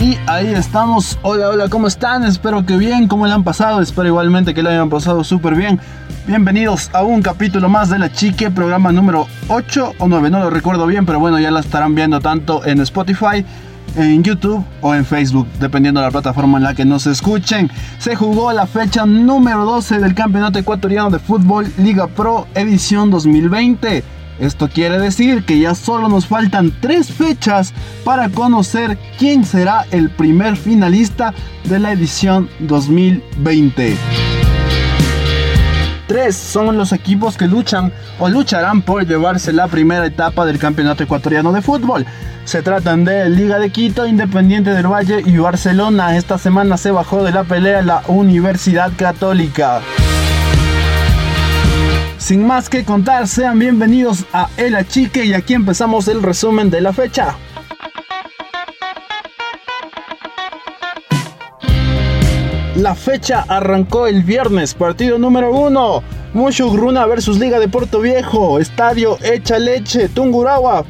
Y ahí estamos. Hola, hola, ¿cómo están? Espero que bien, ¿cómo le han pasado? Espero igualmente que le hayan pasado súper bien. Bienvenidos a un capítulo más de La Chique, programa número 8 o 9, no lo recuerdo bien, pero bueno, ya la estarán viendo tanto en Spotify, en YouTube o en Facebook, dependiendo de la plataforma en la que nos escuchen. Se jugó la fecha número 12 del Campeonato Ecuatoriano de Fútbol Liga Pro edición 2020. Esto quiere decir que ya solo nos faltan tres fechas para conocer quién será el primer finalista de la edición 2020. Tres son los equipos que luchan o lucharán por llevarse la primera etapa del Campeonato Ecuatoriano de Fútbol. Se tratan de Liga de Quito, Independiente del Valle y Barcelona. Esta semana se bajó de la pelea la Universidad Católica. Sin más que contar, sean bienvenidos a El Achique y aquí empezamos el resumen de la fecha. La fecha arrancó el viernes, partido número 1. Gruna versus Liga de Puerto Viejo, Estadio Echa Leche, Tungurahua.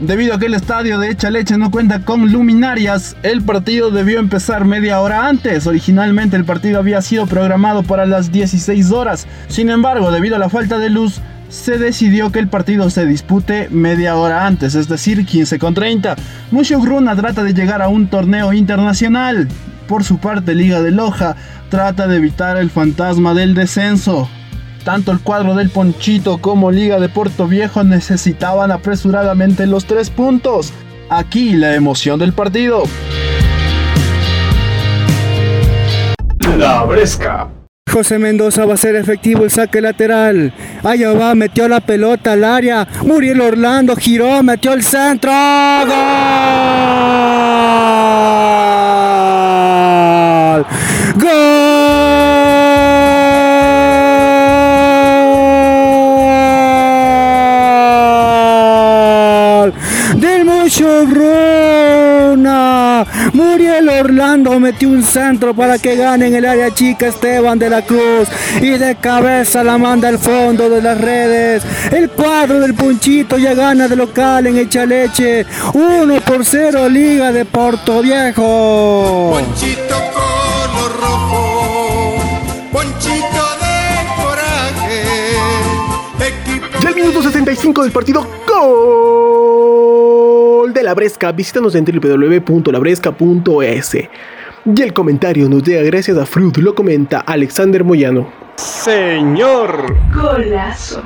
Debido a que el estadio de Echa Leche no cuenta con luminarias, el partido debió empezar media hora antes. Originalmente el partido había sido programado para las 16 horas. Sin embargo, debido a la falta de luz, se decidió que el partido se dispute media hora antes, es decir, 15 con 30. Gruna trata de llegar a un torneo internacional. Por su parte, Liga de Loja trata de evitar el fantasma del descenso. Tanto el cuadro del Ponchito como Liga de Puerto Viejo necesitaban apresuradamente los tres puntos. Aquí la emoción del partido. La Bresca. José Mendoza va a ser efectivo el saque lateral. Allá va, metió la pelota al área. Muriel Orlando giró, metió el centro. ¡Gol! Runa. Muriel Orlando metió un centro para que gane en el área chica Esteban de la Cruz. Y de cabeza la manda al fondo de las redes. El cuadro del Punchito ya gana de local en Echaleche. 1 por 0 Liga de Puerto Viejo. Ponchito color rojo. Ponchito de coraje. Ya el minuto 65 del partido. ¡Gol! De la Bresca, visítanos en www.labresca.es. Y el comentario nos llega gracias a Fruit, lo comenta Alexander Moyano. Señor. Golazo.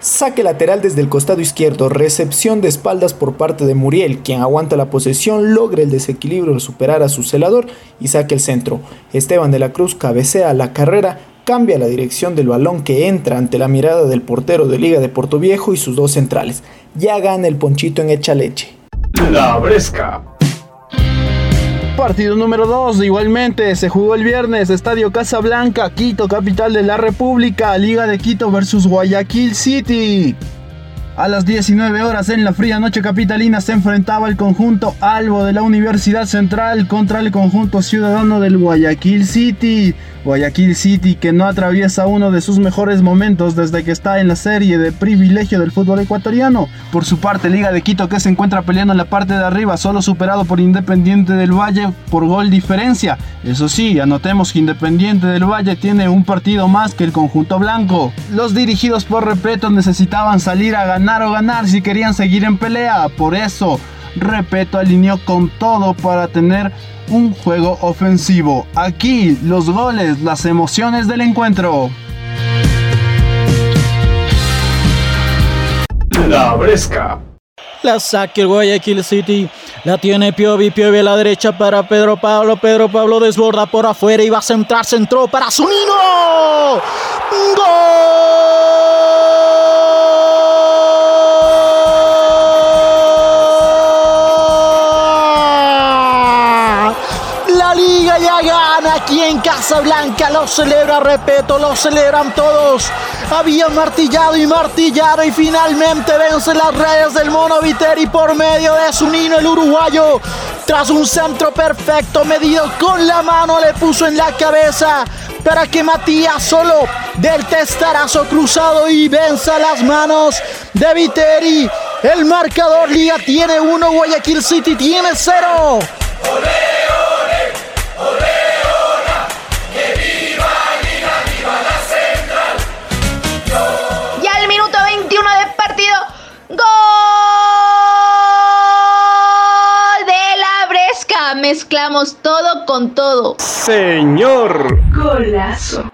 Saque lateral desde el costado izquierdo, recepción de espaldas por parte de Muriel, quien aguanta la posesión, logra el desequilibrio al superar a su celador y saque el centro. Esteban de la Cruz cabecea la carrera, cambia la dirección del balón que entra ante la mirada del portero de Liga de Puerto Viejo y sus dos centrales. Ya gana el ponchito en Echa Leche. La Bresca. Partido número 2, igualmente se jugó el viernes, Estadio Casablanca, Quito, capital de la República, Liga de Quito versus Guayaquil City. A las 19 horas en la fría noche capitalina se enfrentaba el conjunto Albo de la Universidad Central contra el conjunto ciudadano del Guayaquil City. Guayaquil City que no atraviesa uno de sus mejores momentos desde que está en la serie de privilegio del fútbol ecuatoriano. Por su parte, Liga de Quito que se encuentra peleando en la parte de arriba, solo superado por Independiente del Valle por gol diferencia. Eso sí, anotemos que Independiente del Valle tiene un partido más que el conjunto blanco. Los dirigidos por Repeto necesitaban salir a ganar o ganar si querían seguir en pelea. Por eso, Repeto alineó con todo para tener un juego ofensivo. Aquí los goles, las emociones del encuentro. La Bresca. La saque el Guayaquil City. La tiene Piovi, Piovi a la derecha para Pedro Pablo. Pedro Pablo desborda por afuera y va a centrar, centró para Zunino. ¡Gol! Aquí en Casablanca. Lo celebra, repito, lo celebran todos. Había martillado y martillado y finalmente vence las redes del Mono Viteri por medio de su nino el uruguayo. Tras un centro perfecto medido con la mano le puso en la cabeza para que Matías solo del testarazo cruzado y venza las manos de Viteri El marcador Liga tiene uno, Guayaquil City tiene cero. Ya con todo. Señor. Golazo.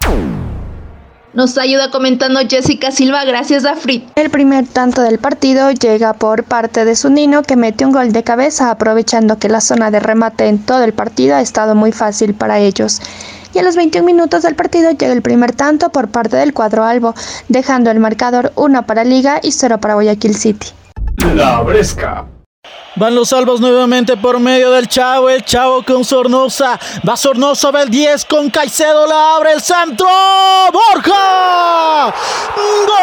Nos ayuda comentando Jessica Silva gracias a Frit. El primer tanto del partido llega por parte de Sunino que mete un gol de cabeza aprovechando que la zona de remate en todo el partido ha estado muy fácil para ellos. Y a los 21 minutos del partido llega el primer tanto por parte del cuadro albo, dejando el marcador 1 para Liga y 0 para Guayaquil City. La Bresca. Van los salvos nuevamente por medio del Chavo. El Chavo con Sornosa. Va Sornosa, va el 10 con Caicedo. La abre el centro. ¡Borja! ¡Gol!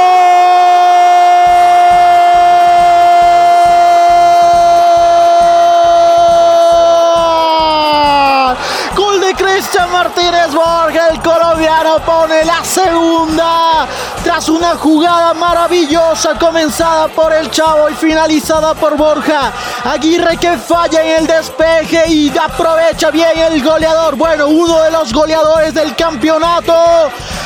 Gol de Cristian Martínez Borja. El colombiano pone la segunda. Tras una jugada maravillosa comenzada por el Chavo y finalizada por Borja. Aguirre que falla en el despeje y aprovecha bien el goleador. Bueno, uno de los goleadores del campeonato.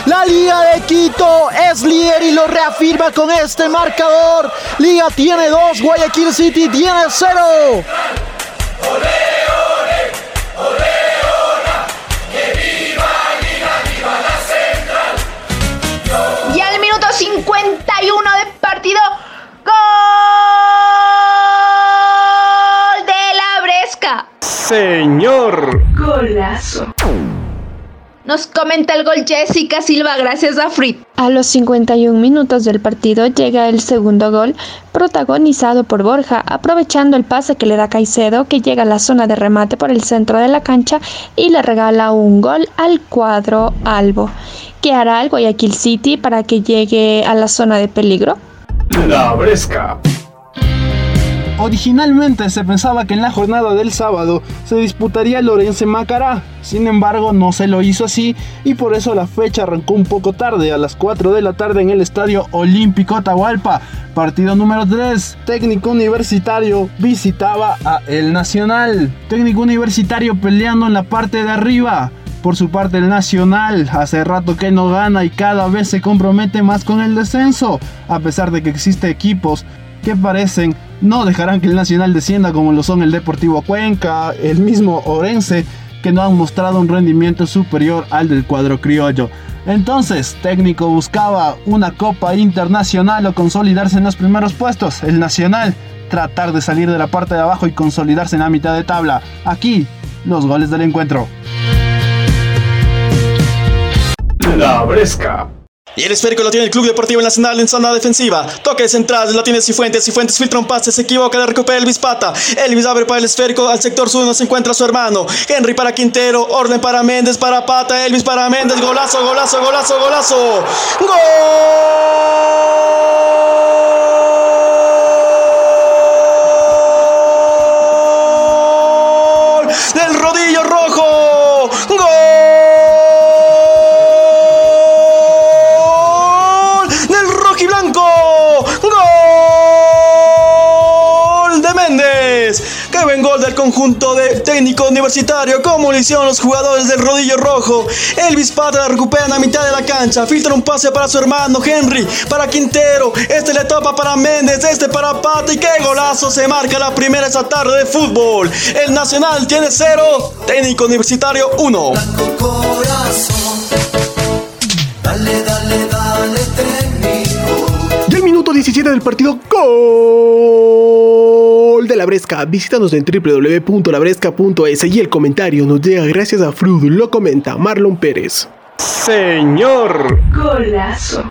La Liga de Quito es líder y lo reafirma con este marcador. Liga tiene dos, Guayaquil City tiene cero. 51 de partido. ¡Gol de la Bresca! Señor. Golazo. Nos comenta el gol Jessica Silva gracias a Frit. A los 51 minutos del partido llega el segundo gol, protagonizado por Borja, aprovechando el pase que le da Caicedo, que llega a la zona de remate por el centro de la cancha y le regala un gol al cuadro albo. ¿Qué hará el Guayaquil City para que llegue a la zona de peligro? La Bresca. Originalmente se pensaba que en la jornada del sábado se disputaría Lorense Macará, sin embargo no se lo hizo así y por eso la fecha arrancó un poco tarde, a las 4 de la tarde en el Estadio Olímpico Atahualpa. Partido número 3, técnico universitario visitaba a El Nacional. Técnico universitario peleando en la parte de arriba. Por su parte el Nacional hace rato que no gana y cada vez se compromete más con el descenso, a pesar de que existen equipos que parecen no dejarán que el Nacional descienda como lo son el Deportivo Cuenca, el mismo Orense, que no han mostrado un rendimiento superior al del cuadro criollo. Entonces, técnico buscaba una copa internacional o consolidarse en los primeros puestos. El Nacional tratar de salir de la parte de abajo y consolidarse en la mitad de tabla. Aquí, los goles del encuentro. La Bresca. Y el esférico lo tiene el Club Deportivo Nacional en zona defensiva. Toque central, lo tiene Cifuentes. Cifuentes filtra un pase, se equivoca, le recupera Elvis Pata. Elvis abre para el esférico, al sector sur no se encuentra su hermano. Henry para Quintero, orden para Méndez, para Pata, Elvis para Méndez. Golazo, golazo, golazo, golazo. ¡Gol! Técnico universitario! Como lo hicieron los jugadores del rodillo rojo. Elvis Pata la recupera en la mitad de la cancha. Filtra un pase para su hermano Henry. Para Quintero. Este le topa para Méndez. Este para Pata. Y qué golazo se marca la primera esa tarde de fútbol. El Nacional tiene cero. Técnico universitario 1. Y al minuto 17 del partido, gol de la Bresca. Visítanos en www.labresca.es y el comentario nos llega gracias a Frud. Lo comenta Marlon Pérez. Señor. Golazo.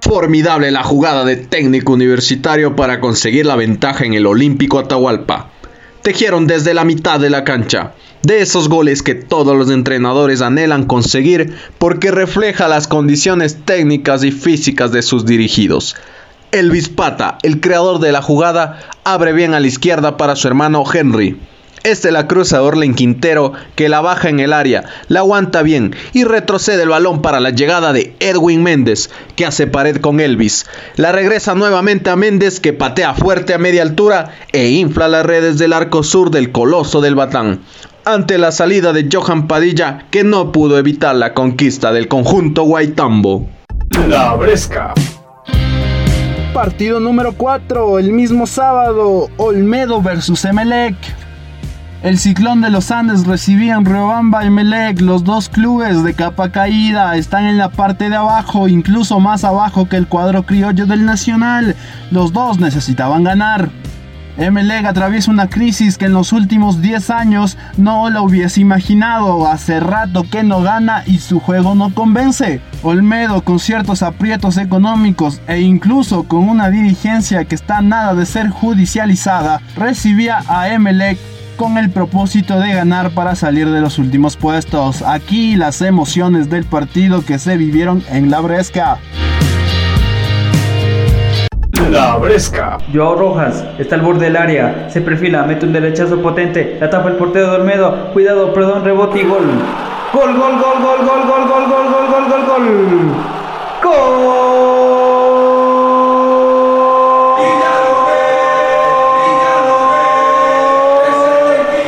Formidable la jugada de técnico universitario para conseguir la ventaja en el Olímpico Atahualpa. Tejieron desde la mitad de la cancha, de esos goles que todos los entrenadores anhelan conseguir porque refleja las condiciones técnicas y físicas de sus dirigidos. Elvis Pata, el creador de la jugada, abre bien a la izquierda para su hermano Henry. Este la cruza Orlen Quintero, que la baja en el área, la aguanta bien y retrocede el balón para la llegada de Edwin Méndez, que hace pared con Elvis. La regresa nuevamente a Méndez, que patea fuerte a media altura e infla las redes del arco sur del coloso del Batán. Ante la salida de Johan Padilla, que no pudo evitar la conquista del conjunto Guaitambo. La Bresca. Partido número 4, el mismo sábado, Olmedo versus Emelec. El Ciclón de los Andes recibían Riobamba y Melec, los dos clubes de capa caída, están en la parte de abajo, incluso más abajo que el cuadro criollo del Nacional. Los dos necesitaban ganar. Emelec atraviesa una crisis que en los últimos 10 años no lo hubiese imaginado. Hace rato que no gana y su juego no convence. Olmedo con ciertos aprietos económicos e incluso con una dirigencia que está nada de ser judicializada, recibía a Emelec con el propósito de ganar para salir de los últimos puestos. Aquí las emociones del partido que se vivieron en la Bresca. La Bresca. Joao Rojas está al borde del área, se perfila, mete un derechazo potente, la tapa el portero de cuidado, perdón, rebote y gol. Gol, gol, gol, gol, gol, gol, gol, gol, gol, gol, gol, gol. Gol.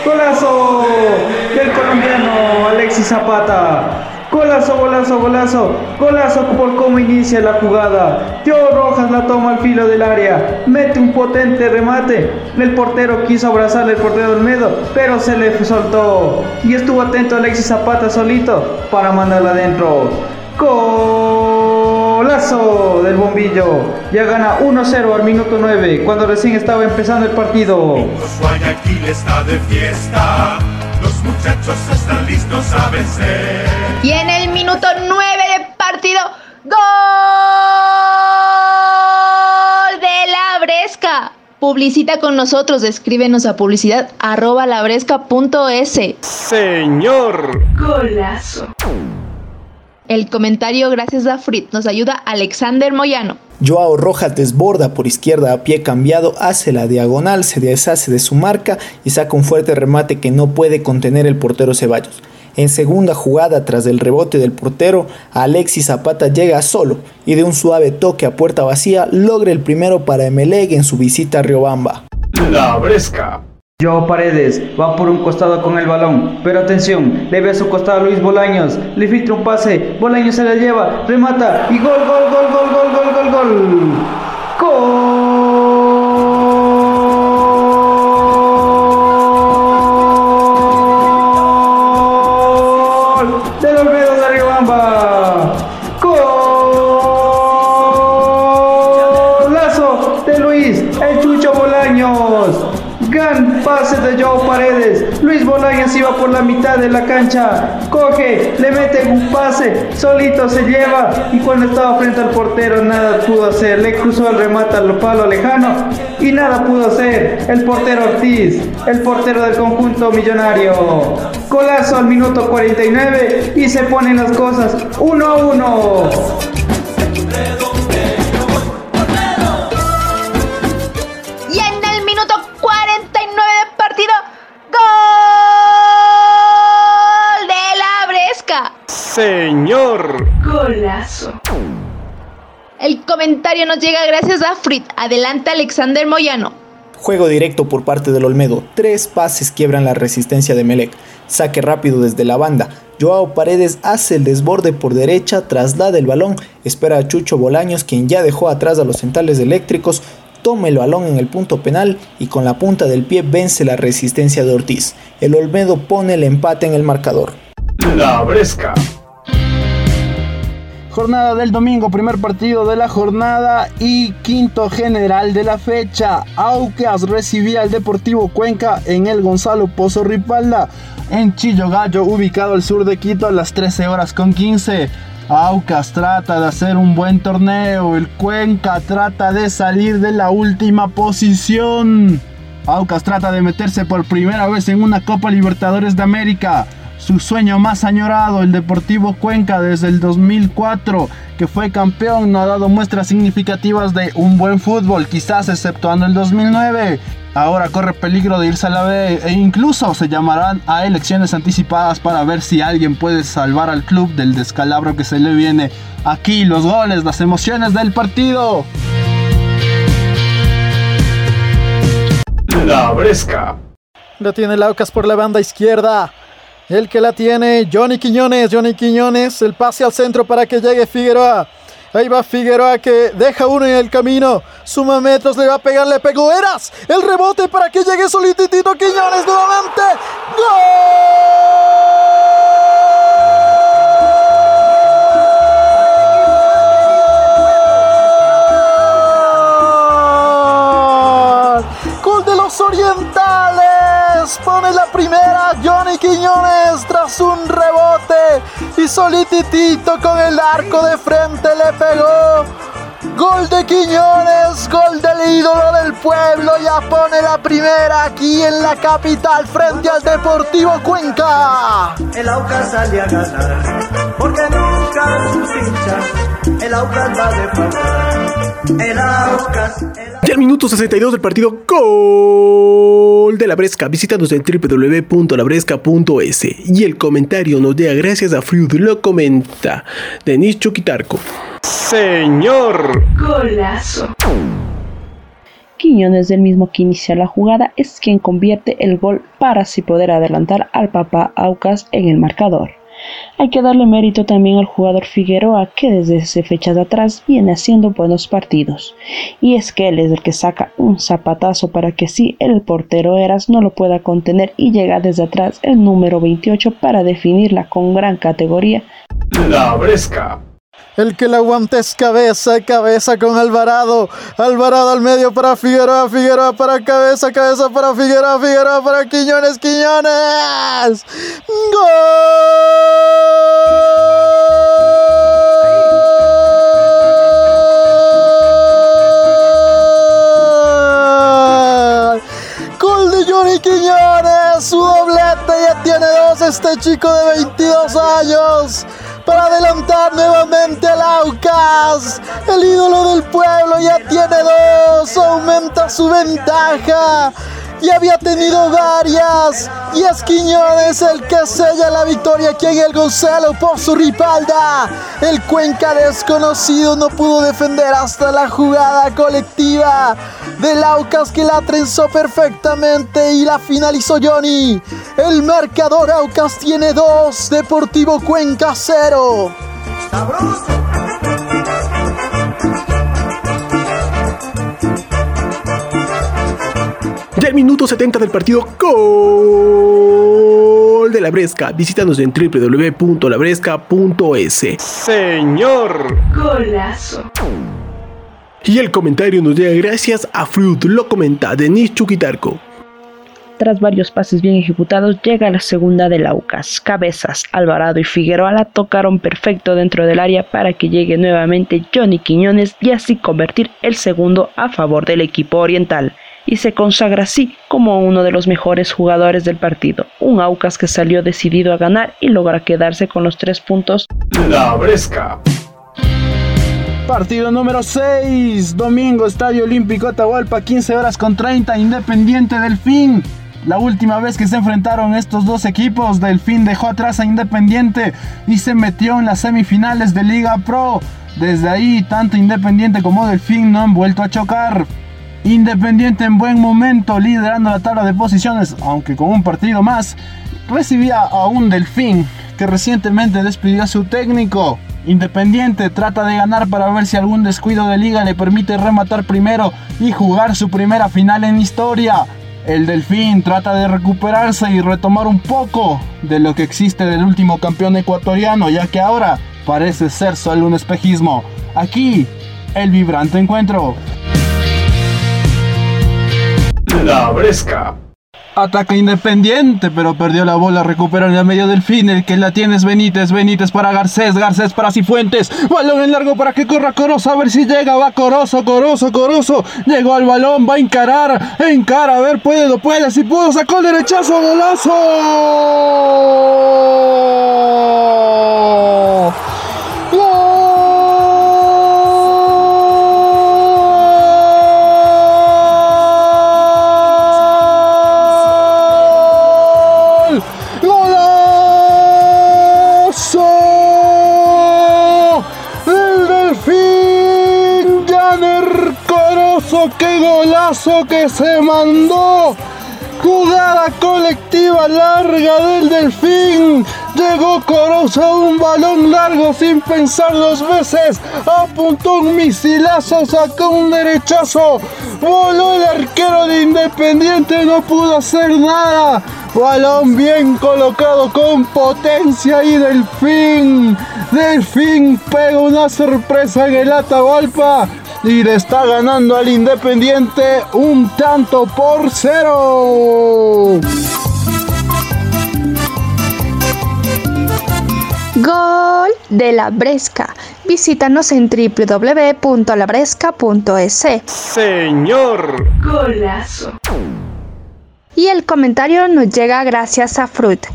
Golazo del colombiano Alexis Zapata. Golazo, golazo, golazo, golazo por cómo inicia la jugada. Joe Rojas la toma al filo del área, mete un potente remate. El portero quiso abrazarle el portero del Medo, pero se le soltó. Y estuvo atento Alexis Zapata solito para mandarla adentro. Golazo del bombillo. Ya gana 1-0 al minuto 9, cuando recién estaba empezando el partido. Los muchachos están listos a vencer. Y en el minuto 9 de partido, gol de la Bresca. Publicita con nosotros, escríbenos a publicidad arroba labresca.es. Señor. Golazo. El comentario gracias a Frit nos ayuda Alexander Moyano. Joao Rojas desborda por izquierda a pie cambiado, hace la diagonal, se deshace de su marca y saca un fuerte remate que no puede contener el portero Ceballos. En segunda jugada, tras el rebote del portero, Alexis Zapata llega solo y de un suave toque a puerta vacía logra el primero para Emelec en su visita a Riobamba. La Bresca. Joao Paredes va por un costado con el balón, pero atención, le ve a su costado a Luis Bolaños, le filtra un pase, Bolaños se la lleva, remata y gol, gol, gol, gol, gol, gol, gol, gol. Gol pase de Joao Paredes. Luis Bolaños iba por la mitad de la cancha. Coge, le mete un pase, solito se lleva. Y cuando estaba frente al portero, nada pudo hacer. Le cruzó el remate al palo lejano y nada pudo hacer. El portero Ortiz, el portero del conjunto millonario. Golazo al minuto 49 y se ponen las cosas 1 a 1. Comentario nos llega gracias a Frit. Adelante Alexander Moyano. Juego directo por parte del Olmedo. Tres pases quiebran la resistencia de Melec. Saque rápido desde la banda. Joao Paredes hace el desborde por derecha, traslada el balón, espera a Chucho Bolaños, quien ya dejó atrás a los centrales eléctricos, toma el balón en el punto penal y con la punta del pie vence la resistencia de Ortiz. El Olmedo pone el empate en el marcador. La Bresca. Jornada del domingo, primer partido de la jornada y quinto general de la fecha. Aucas recibía al Deportivo Cuenca en el Gonzalo Pozo Ripalda, en Chillo Gallo, ubicado al sur de Quito a las 13 horas con 15. Aucas trata de hacer un buen torneo, el Cuenca trata de salir de la última posición. Aucas trata de meterse por primera vez en una Copa Libertadores de América su sueño más añorado, el Deportivo Cuenca desde el 2004, que fue campeón, no ha dado muestras significativas de un buen fútbol, quizás exceptuando el 2009. ahora corre peligro de irse a la B e incluso se llamarán a elecciones anticipadas para ver si alguien puede salvar al club del descalabro que se le viene. Aquí los goles, las emociones del partido. La Bresca. La tiene Laucas por la banda izquierda. El que la tiene, Johnny Quiñones. Johnny Quiñones, el pase al centro para que llegue Figueroa. Ahí va Figueroa que deja uno en el camino. Suma metros, le va a pegar, le pegó Eras. El rebote para que llegue solititito Quiñones nuevamente. Gol de los orientales. Pone la primera Johnny Quiñones tras un rebote. Y solititito con el arco de frente le pegó. Gol de Quiñones, gol del ídolo del pueblo, ya pone la primera aquí en la capital frente al Deportivo Cuenca. El Aucas sale a ganar, porque nunca sus hinchas, el Aucas va de. El Aucas, Ya al minuto 62 del partido Gol de la Bresca. Visítanos en www.labresca.es. Y el comentario nos llega gracias a Fruit lo comenta. Denis Chuquitarco. Señor. Golazo. Quiñones, del mismo que inicia la jugada, es quien convierte el gol para así poder adelantar al papá Aucas en el marcador. Hay que darle mérito también al jugador Figueroa que desde fechas atrás viene haciendo buenos partidos. Y es que él es el que saca un zapatazo para que si el portero Eras no lo pueda contener y llega desde atrás el número 28 para definirla con gran categoría. La Bresca. El que la aguanta es cabeza, cabeza con Alvarado. Alvarado al medio para Figueroa, Figueroa para cabeza, cabeza para Figueroa, Figueroa para Quiñones, Quiñones. ¡Gol! Johnny Quiñones, su doblete ya tiene dos este chico de 22 años adelantar nuevamente al Aucas. El ídolo del pueblo ya tiene dos, aumenta su ventaja. Ya había tenido varias. Y es Quiñones el que sella la victoria aquí en el Gonzalo por su ripalda. El Cuenca desconocido no pudo defender hasta la jugada colectiva del Aucas que la trenzó perfectamente y la finalizó Johnny. El marcador Aucas tiene dos, Deportivo Cuenca cero. Ya el minuto 70 del partido Gol de la Bresca. Visítanos en www.labresca.es. Señor. Golazo. Y el comentario nos llega gracias a Fruit, lo comenta Denis Chuquitarco. Tras varios pases bien ejecutados, llega la segunda del Aucas. Cabezas, Alvarado y Figueroa la tocaron perfecto dentro del área para que llegue nuevamente Johnny Quiñones y así convertir el segundo a favor del equipo oriental. Y se consagra así como uno de los mejores jugadores del partido. Un Aucas que salió decidido a ganar y logra quedarse con los tres puntos. La Bresca. Partido número 6, domingo, Estadio Olímpico Atahualpa, 15 horas con 30, Independiente Delfín. La última vez que se enfrentaron estos dos equipos, Delfín dejó atrás a Independiente y se metió en las semifinales de Liga Pro. Desde ahí, tanto Independiente como Delfín no han vuelto a chocar. Independiente en buen momento, liderando la tabla de posiciones, aunque con un partido más, recibía a un Delfín que recientemente despidió a su técnico. Independiente trata de ganar para ver si algún descuido de liga le permite rematar primero y jugar su primera final en historia. El Delfín trata de recuperarse y retomar un poco de lo que existe del último campeón ecuatoriano, ya que ahora parece ser solo un espejismo. Aquí, el vibrante encuentro. La Bresca. Ataca Independiente, pero perdió la bola, recupera en el medio del fin, el que la tiene es Benítez, Benítez para Garcés, Garcés para Cifuentes, balón en largo para que corra Corozo, a ver si llega, va Corozo, Corozo, Corozo, llegó al balón, va a encarar, encara, a ver, puede, no puede, si pudo, sacó el derechazo, golazo. Qué golazo que se mandó. Jugada colectiva larga del Delfín. Llegó Corozo un balón largo sin pensar dos veces. Apuntó un misilazo, sacó un derechazo. Voló el arquero de Independiente, no pudo hacer nada. Balón bien colocado con potencia y Delfín. Delfín pega una sorpresa en el Atahualpa y le está ganando al Independiente un tanto por cero. Gol de la Bresca. Visítanos en www.labresca.es. Señor. Golazo. Y el comentario nos llega gracias a Fruit.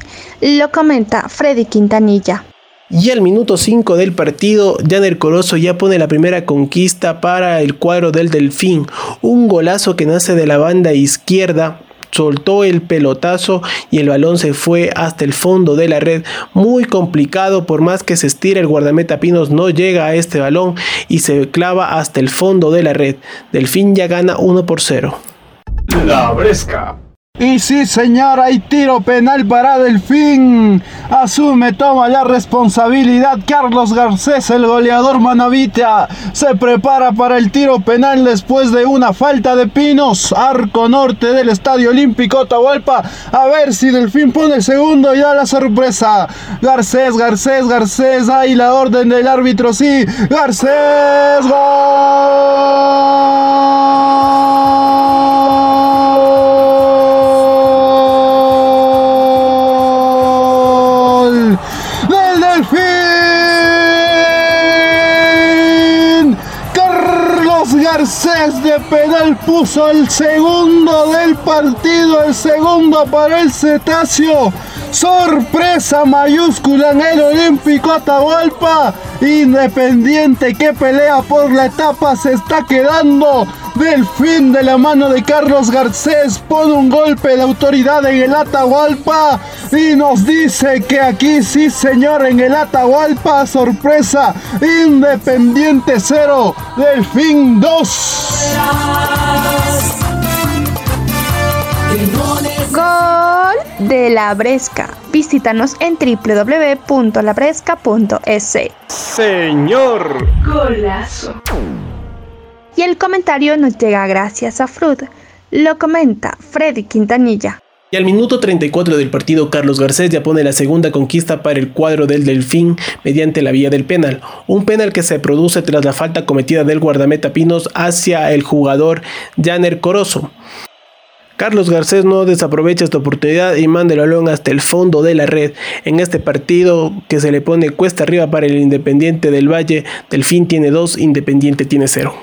Lo comenta Freddy Quintanilla. Y al minuto 5 del partido, Janer Corozo ya pone la primera conquista para el cuadro del Delfín. Un golazo que nace de la banda izquierda soltó el pelotazo y el balón se fue hasta el fondo de la red. Muy complicado, por más que se estire el guardameta Pinos no llega a este balón y se clava hasta el fondo de la red. Delfín ya gana 1 por 0. La Bresca. Y sí, señor, hay tiro penal para Delfín. Asume, toma la responsabilidad. Carlos Garcés, el goleador manavita, se prepara para el tiro penal después de una falta de pinos. Arco norte del Estadio Olímpico Atahualpa. A ver si Delfín pone el segundo y da la sorpresa. Garcés, Garcés, Garcés. Ahí la orden del árbitro, sí. Garcés, gol Garcés penal puso el segundo del partido, el segundo para el cetáceo. Sorpresa mayúscula en el Olímpico Atahualpa. Independiente que pelea por la etapa se está quedando. Delfín de la mano de Carlos Garcés pone un golpe de autoridad en el Atahualpa y nos dice que aquí sí señor en el Atahualpa, sorpresa, Independiente 0, Delfín 2. Gol de la Bresca. Visítanos en www.labresca.es. Señor. Golazo. Y el comentario nos llega gracias a Fruit. Lo comenta Freddy Quintanilla. Y al minuto 34 del partido, Carlos Garcés ya pone la segunda conquista para el cuadro del Delfín mediante la vía del penal. Un penal que se produce tras la falta cometida del guardameta Pinos hacia el jugador Janer Corozo. Carlos Garcés no desaprovecha esta oportunidad y manda el balón hasta el fondo de la red. En este partido que se le pone cuesta arriba para el Independiente del Valle, Delfín tiene 2, Independiente tiene 0.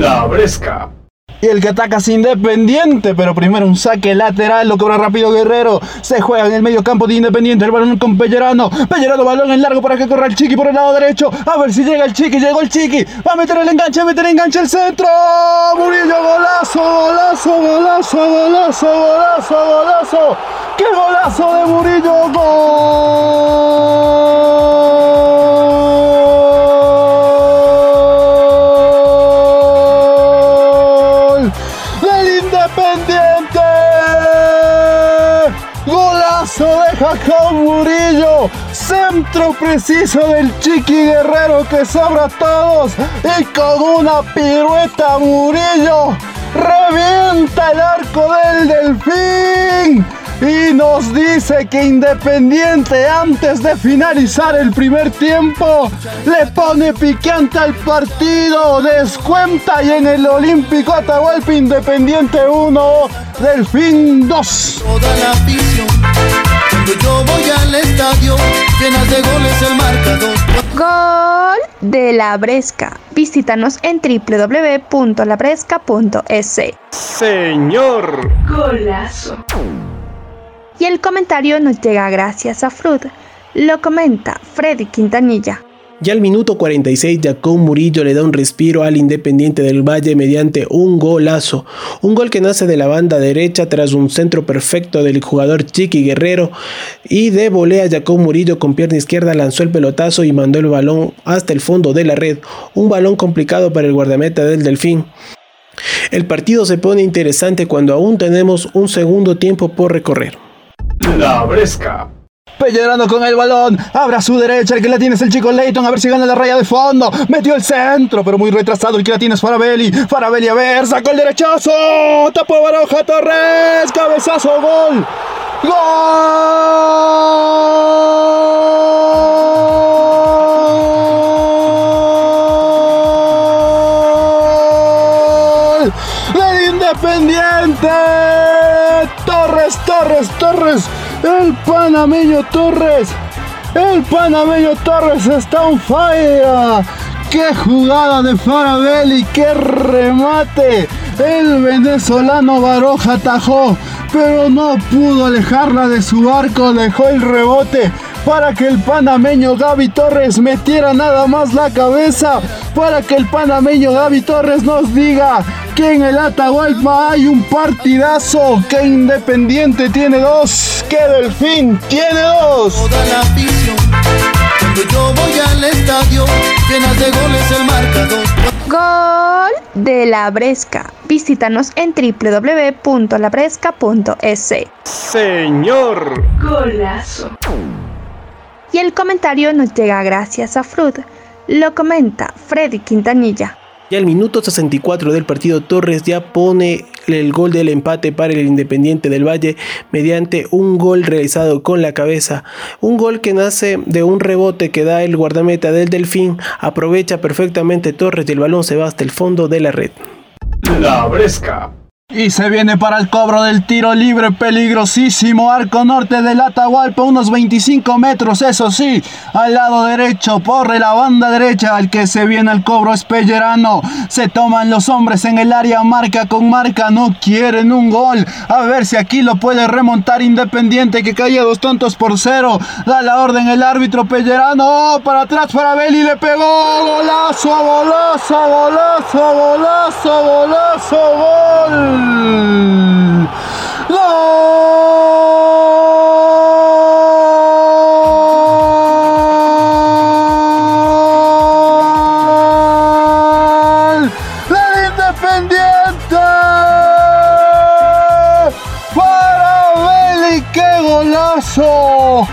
La Bresca. Y el que ataca es Independiente, pero primero un saque lateral, lo cobra rápido Guerrero. Se juega en el medio campo de Independiente, el balón con Pellerano. Pellerano, balón en largo para que corra el Chiqui por el lado derecho. A ver si llega el Chiqui, llegó el Chiqui. Va a meter el enganche, a meter el enganche el centro. Murillo, golazo, golazo, golazo, golazo, golazo, golazo. ¡Qué golazo de Murillo! ¡Gol! Preciso del Chiqui Guerrero que sobra todos y con una pirueta Murillo revienta el arco del Delfín y nos dice que Independiente antes de finalizar el primer tiempo le pone picante al partido, descuenta y en el Olímpico Atahualpa Independiente 1, Delfín 2. Cuando yo voy al estadio, llenas de goles el marcador. Gol de la Bresca. Visítanos en www.labresca.es. Señor. Golazo. Y el comentario nos llega gracias a Fruit. Lo comenta Freddy Quintanilla. Ya al minuto 46, Jacob Murillo le da un respiro al Independiente del Valle mediante un golazo. Un gol que nace de la banda derecha tras un centro perfecto del jugador Chiqui Guerrero. Y de volea Jacob Murillo con pierna izquierda lanzó el pelotazo y mandó el balón hasta el fondo de la red. Un balón complicado para el guardameta del Delfín. El partido se pone interesante cuando aún tenemos un segundo tiempo por recorrer. La Bresca. Pellerano con el balón, abre a su derecha, el que la tiene es el chico Leighton, a ver si gana la raya de fondo, metió el centro, pero muy retrasado, el que la tiene es Farabelli, Farabelli a ver, sacó el derechazo, tapó Baroja Torres, cabezazo, gol, gol del Independiente, Torres, Torres, Torres, el panameño Torres. El panameño Torres está on fire. ¡Qué jugada de Farabelli! ¡Qué remate! El venezolano Baroja atajó, pero no pudo alejarla de su arco. Dejó el rebote para que el panameño Gaby Torres metiera nada más la cabeza. Para que el panameño Gaby Torres nos diga que en el Atahualpa hay un partidazo. Que Independiente tiene dos. Que Delfín tiene dos. Toda la afición, cuando yo voy al estadio, llenas de goles el marcador. Gol de la Bresca. Visítanos en www.labresca.es. Señor. Golazo. Y el comentario nos llega gracias a Frud. Lo comenta Freddy Quintanilla. Y al minuto 64 del partido Torres ya pone el gol del empate para el Independiente del Valle mediante un gol realizado con la cabeza. Un gol que nace de un rebote que da el guardameta del Delfín. Aprovecha perfectamente Torres y el balón se va hasta el fondo de la red. La Bresca. Y se viene para el cobro del tiro libre peligrosísimo. Arco norte del Atahualpa, unos 25 metros, eso sí. Al lado derecho, por la banda derecha. Al que se viene al cobro es Pellerano. Se toman los hombres en el área, marca con marca. No quieren un gol. A ver si aquí lo puede remontar Independiente, que caía dos tontos por cero. Da la orden el árbitro Pellerano. Oh, para atrás para Beli, le pegó. Golazo, golazo, golazo, golazo, golazo, gol. ¡Gol! ¡Del Independiente! ¡Para Beli! ¡Qué golazo!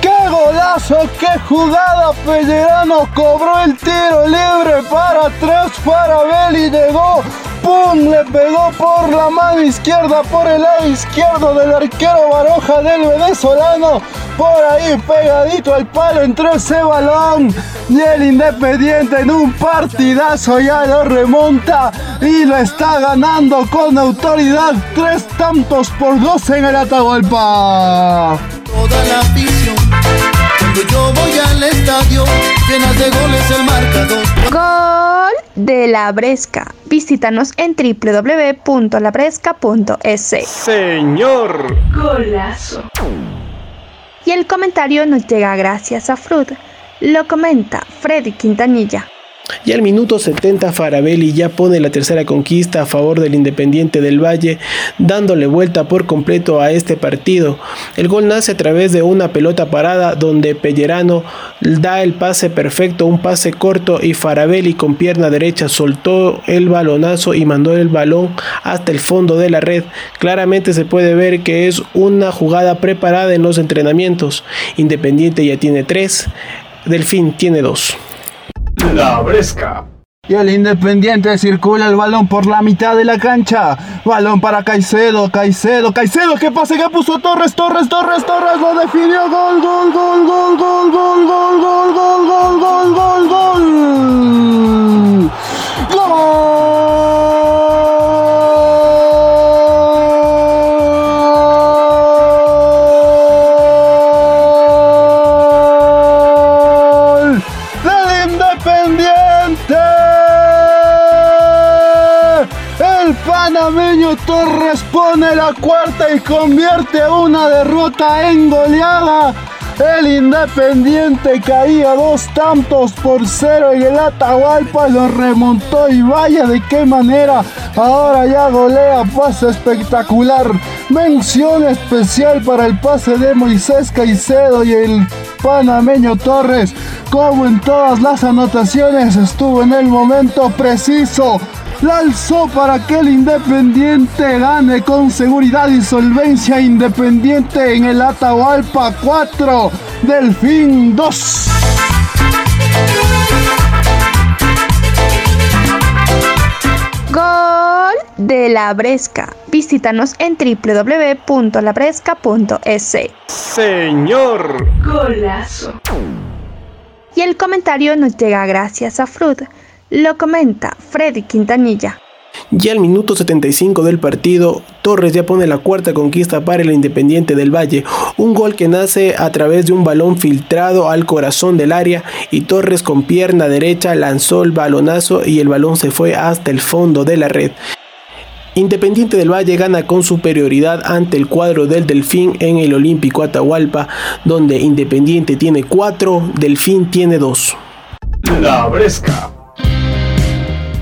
¡Qué golazo! ¡Qué jugada! Pellerano cobró el tiro libre para atrás para Beli. Llegó ¡Pum! Le pegó por la mano izquierda, por el lado izquierdo del arquero Baroja del venezolano. Por ahí pegadito al palo entró ese balón. Y el Independiente en un partidazo ya lo remonta y lo está ganando con autoridad. Tres tantos por dos en el Atahualpa. Toda la afición, cuando yo voy al estadio, llenas de goles el marcador. Gol de la Bresca. Visítanos en www.labresca.es. Señor. Golazo. Y el comentario nos llega gracias a Frud. Lo comenta Freddy Quintanilla. Y al minuto 70 Farabelli ya pone la tercera conquista a favor del Independiente del Valle, dándole vuelta por completo a este partido. El gol nace a través de una pelota parada donde Pellerano da el pase perfecto, un pase corto y Farabelli con pierna derecha soltó el balonazo y mandó el balón hasta el fondo de la red. Claramente se puede ver que es una jugada preparada en los entrenamientos. Independiente ya tiene tres, Delfín tiene dos. La Bresca. Y el Independiente circula el balón por la mitad de la cancha. Balón para Caicedo, Caicedo, Caicedo. ¿Qué pase que puso Torres, Torres, Torres, Torres? Lo definió. Gol, gol, gol, gol, gol, gol, gol, gol, gol, gol, gol, gol, panameño Torres pone la cuarta y convierte una derrota en goleada. El Independiente caía dos tantos por cero en el Atahualpa, lo remontó y vaya de qué manera. Ahora ya golea, pase espectacular. Mención especial para el pase de Moisés Caicedo y el panameño Torres. Como en todas las anotaciones estuvo en el momento preciso. La alzó para que el Independiente gane con seguridad y solvencia Independiente en el Atahualpa 4, Delfín 2. Gol de la Bresca. Visítanos en www.labresca.es. Señor. Golazo. Y el comentario nos llega gracias a Frud. Lo comenta Freddy Quintanilla. Ya al minuto 75 del partido, Torres ya pone la cuarta conquista para el Independiente del Valle, un gol que nace a través de un balón filtrado al corazón del área y Torres con pierna derecha lanzó el balonazo y el balón se fue hasta el fondo de la red. Independiente del Valle gana con superioridad ante el cuadro del Delfín en el Olímpico Atahualpa, donde Independiente tiene 4, Delfín tiene 2. La Bresca.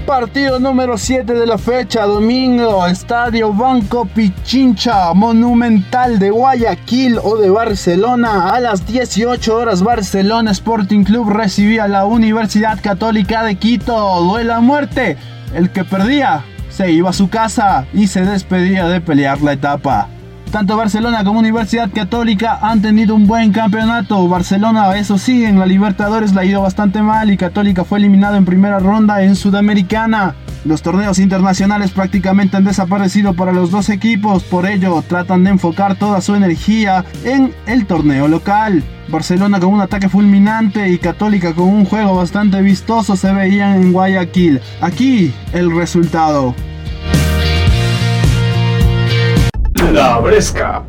Partido número 7 de la fecha, domingo, Estadio Banco Pichincha, Monumental de Guayaquil o de Barcelona. A las 18 horas, Barcelona Sporting Club recibía a la Universidad Católica de Quito. Duela muerte. El que perdía se iba a su casa y se despedía de pelear la etapa. Tanto Barcelona como Universidad Católica han tenido un buen campeonato. Barcelona, eso sí, en la Libertadores la ha ido bastante mal y Católica fue eliminado en primera ronda en Sudamericana. Los torneos internacionales prácticamente han desaparecido para los dos equipos, por ello tratan de enfocar toda su energía en el torneo local. Barcelona con un ataque fulminante y Católica con un juego bastante vistoso se veían en Guayaquil. Aquí el resultado. La Bresca.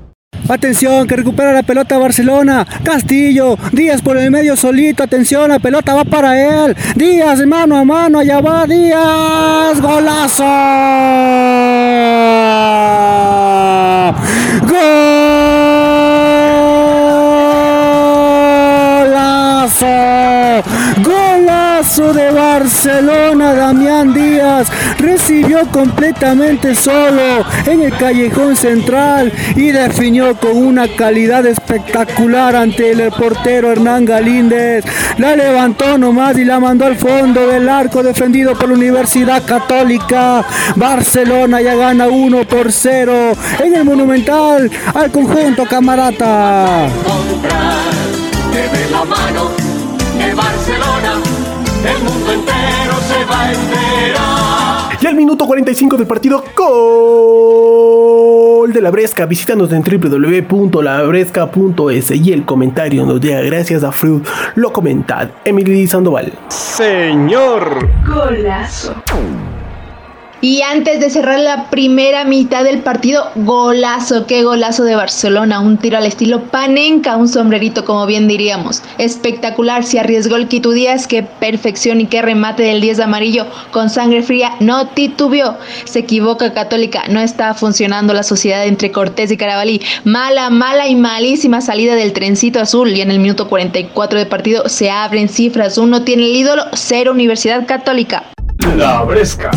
Atención, que recupera la pelota Barcelona. Castillo, Díaz por el medio solito. Atención, la pelota va para él. Díaz, mano a mano, allá va Díaz. Golazo. Golazo. De Barcelona, Damián Díaz recibió completamente solo en el callejón central y definió con una calidad espectacular ante el portero Hernán Galíndez. La levantó nomás y la mandó al fondo del arco defendido por la Universidad Católica. Barcelona ya gana 1 por 0 en el Monumental al conjunto Camarata. El mundo entero se va a enterar. Y al minuto 45 del partido, gol de la Bresca. Visítanos en www.labresca.es y el comentario nos llega gracias a Fruit. Lo comentad, Emily Sandoval. Señor. Golazo. Y antes de cerrar la primera mitad del partido, golazo, qué golazo de Barcelona, un tiro al estilo Panenka, un sombrerito como bien diríamos. Espectacular, se arriesgó el Quito Díaz, qué perfección y qué remate del 10 de amarillo, con sangre fría, no titubeó. Se equivoca Católica, no está funcionando la sociedad entre Cortés y Carabalí. Mala, mala y malísima salida del trencito azul y en el minuto 44 de partido se abren cifras, uno tiene el ídolo, cero Universidad Católica. La Bresca.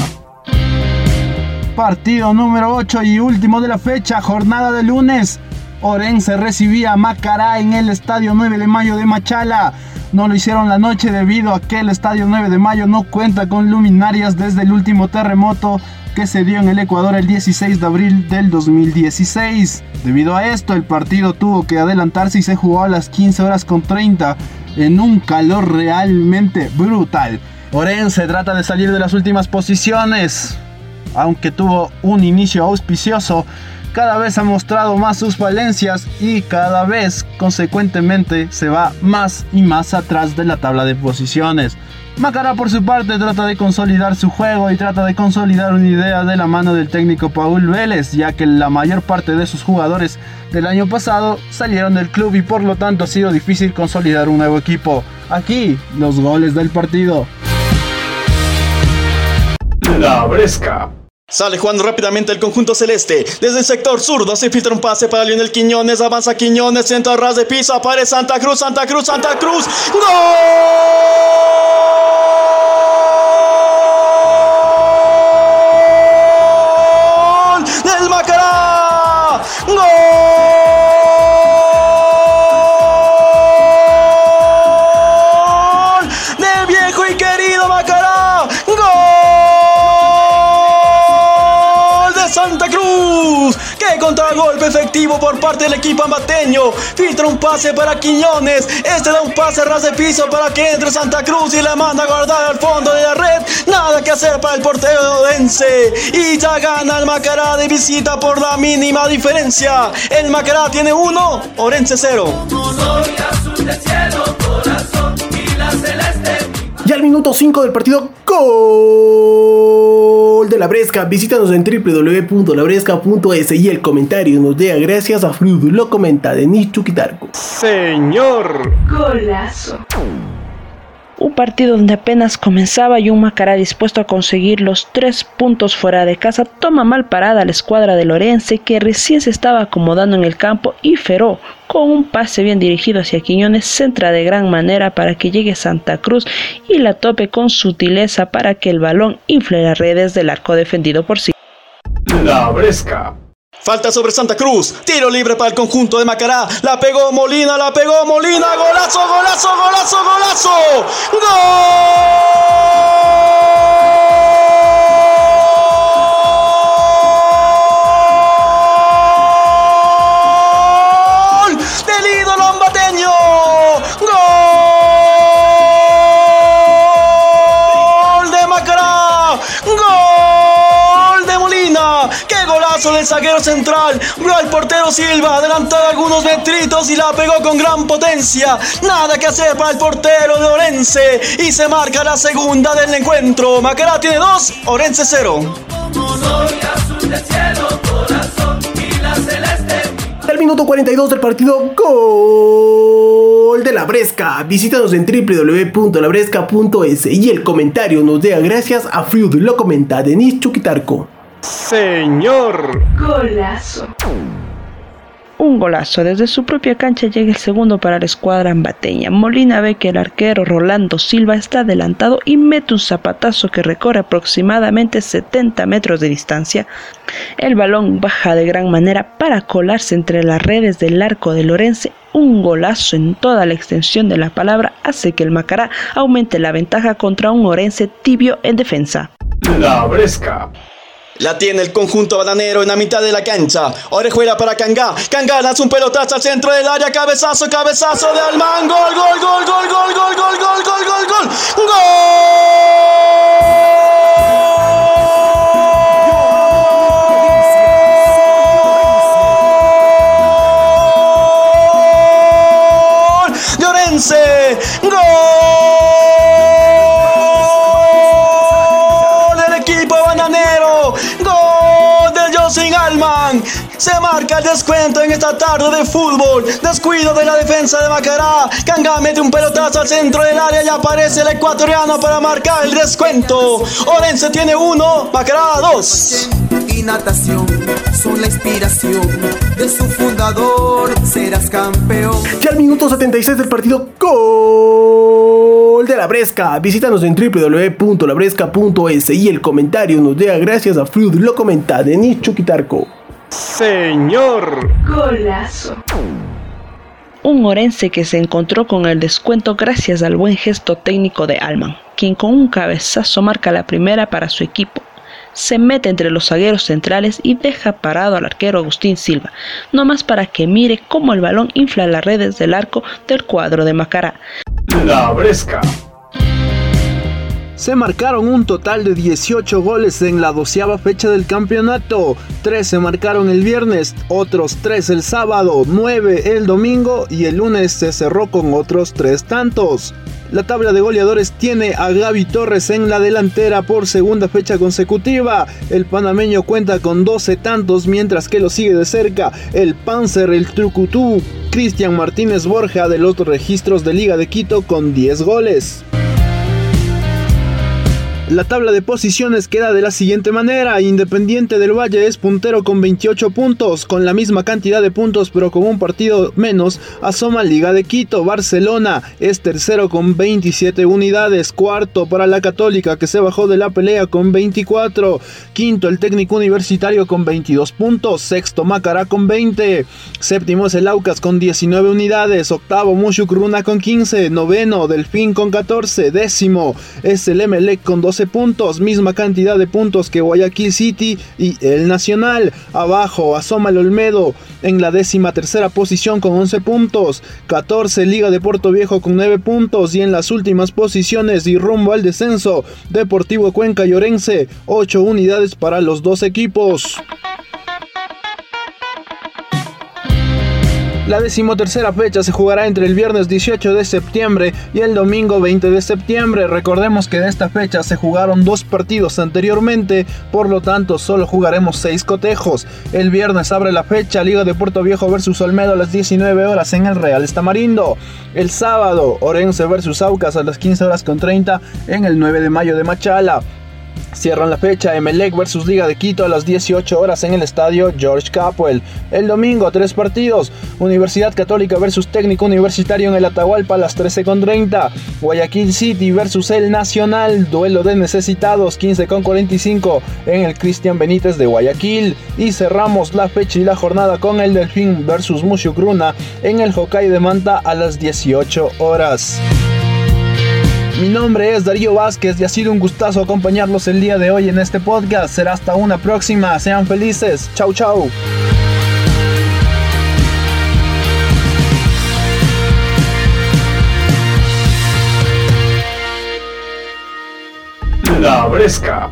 Partido número 8 y último de la fecha, jornada de lunes. Orense recibía a Macará en el Estadio 9 de Mayo de Machala. No lo hicieron la noche debido a que el Estadio 9 de Mayo no cuenta con luminarias desde el último terremoto que se dio en el Ecuador el 16 de abril del 2016. Debido a esto, el partido tuvo que adelantarse y se jugó a las 15 horas con 30 en un calor realmente brutal. Orense trata de salir de las últimas posiciones, aunque tuvo un inicio auspicioso, cada vez ha mostrado más sus falencias y cada vez consecuentemente se va más y más atrás de la tabla de posiciones. Macará por su parte trata de consolidar su juego y trata de consolidar una idea de la mano del técnico Paul Vélez, ya que la mayor parte de sus jugadores del año pasado salieron del club y por lo tanto ha sido difícil consolidar un nuevo equipo. Aquí los goles del partido. La Bresca. Sale jugando rápidamente el conjunto celeste. Desde el sector zurdo se filtra un pase para Lionel Quiñones. Avanza Quiñones, centro a ras de piso. Aparece Santa Cruz, Santa Cruz, Santa Cruz. ¡Gol! Contragolpe efectivo por parte del equipo ambateño. Filtra un pase para Quiñones. Este da un pase ras de piso para que entre Santa Cruz y la manda a guardar al fondo de la red. Nada que hacer para el portero de Odense. Y ya gana el Macará de visita por la mínima diferencia. El Macará tiene uno, Orense cero. Minuto 5 del partido, gol de la Bresca. Visítanos en www.labresca.es y el comentario nos llega gracias a Fruit. Lo comenta Denis Chuquitarco. Señor. Golazo. Un partido donde apenas comenzaba y un Macará dispuesto a conseguir los tres puntos fuera de casa toma mal parada la escuadra de Lorense que recién se estaba acomodando en el campo y Feró con un pase bien dirigido hacia Quiñones centra de gran manera para que llegue Santa Cruz y la tope con sutileza para que el balón infle las redes del arco defendido por sí. La Bresca. Falta sobre Santa Cruz. Tiro libre para el conjunto de Macará. La pegó Molina, la pegó Molina. Golazo, golazo, golazo, golazo. ¡Gol! Del zaguero central! Vio al portero Silva adelantar algunos metritos y la pegó con gran potencia. Nada que hacer para el portero de Orense. Y se marca la segunda del encuentro. Macará tiene dos, Orense cero. Al minuto 42 del partido, gol de la Bresca. Visítanos en www.labresca.es y el comentario nos llega gracias a Fruit. Lo comenta Denis Chuquitarco. Señor. Golazo. Un golazo. Desde su propia cancha llega el segundo para la escuadra ambateña. Molina ve que el arquero Rolando Silva está adelantado y mete un zapatazo que recorre aproximadamente 70 metros de distancia. El balón baja de gran manera para colarse entre las redes del arco de Lorense. Un golazo en toda la extensión de la palabra hace que el Macará aumente la ventaja contra un Orense tibio en defensa. La Bresca. La tiene el conjunto bananero en la mitad de la cancha. Orejuela para Cangá. Cangá lanza un pelotazo al centro del área. Cabezazo, cabezazo de gol, gol, gol, gol, El descuento en esta tarde de fútbol. Descuido de la defensa de Macará. Canga mete un pelotazo al centro del área y aparece el ecuatoriano para marcar el descuento. Orense tiene uno, Macará dos. y natación son la inspiración de su fundador. Serás campeón. Y al minuto 76 del partido, gol de la Bresca. Visítanos en www.labresca.es y el comentario nos llega gracias a Fruit. Lo comenta Denis Chuquitarco. Señor. Golazo. Un Orense que se encontró con el descuento gracias al buen gesto técnico de Alman, quien con un cabezazo marca la primera para su equipo. Se mete entre los zagueros centrales y deja parado al arquero Agustín Silva, no más para que mire cómo el balón infla las redes del arco del cuadro de Macará. La Bresca. Se marcaron un total de 18 goles en la doceava fecha del campeonato. 3 se marcaron el viernes, otros 3 el sábado, 9 el domingo y el lunes se cerró con otros 3 tantos. La tabla de goleadores tiene a Gaby Torres en la delantera por segunda fecha consecutiva. El panameño cuenta con 12 tantos, mientras que lo sigue de cerca el Panzer, el Trucutú, Cristian Martínez Borja de los registros de Liga de Quito con 10 goles. La tabla de posiciones queda de la siguiente manera. Independiente del Valle es puntero con 28 puntos, con la misma cantidad de puntos pero con un partido menos. Asoma Liga de Quito. Barcelona es tercero con 27 unidades. Cuarto para la Católica que se bajó de la pelea con 24. Quinto el técnico universitario con 22 puntos. Sexto Macará con 20. Séptimo es el Aucas con 19 unidades. Octavo Mushukruna con 15. Noveno Delfín con 14. Décimo es el Emelec con 12 12 puntos, misma cantidad de puntos que Guayaquil City y el Nacional. Abajo asoma el Olmedo en la décima tercera posición con 11 puntos, 14 Liga de Puerto Viejo con 9 puntos y en las últimas posiciones y rumbo al descenso Deportivo Cuenca Llorense, 8 unidades para los dos equipos. La decimotercera fecha se jugará entre el viernes 18 de septiembre y el domingo 20 de septiembre. Recordemos que de esta fecha se jugaron dos partidos anteriormente, por lo tanto solo jugaremos seis cotejos. El viernes abre la fecha Liga de Puerto Viejo versus Olmedo a las 19 horas en el Real Estamarindo. El sábado Orense versus Aucas a las 15 horas con 30 en el 9 de mayo de Machala. Cierran la fecha Emelec versus Liga de Quito a las 18 horas en el estadio George Capwell. El domingo, tres partidos. Universidad Católica versus Técnico Universitario en el Atahualpa a las 13.30. Guayaquil City versus el Nacional. Duelo de necesitados 15.45 en el Cristian Benítez de Guayaquil. Y cerramos la fecha y la jornada con el Delfín versus Mushugruna en el Hokkaido de Manta a las 18 horas. Mi nombre es Darío Vázquez y ha sido un gustazo acompañarlos el día de hoy en este podcast. Será hasta una próxima. Sean felices. Chau, chau. La Bresca.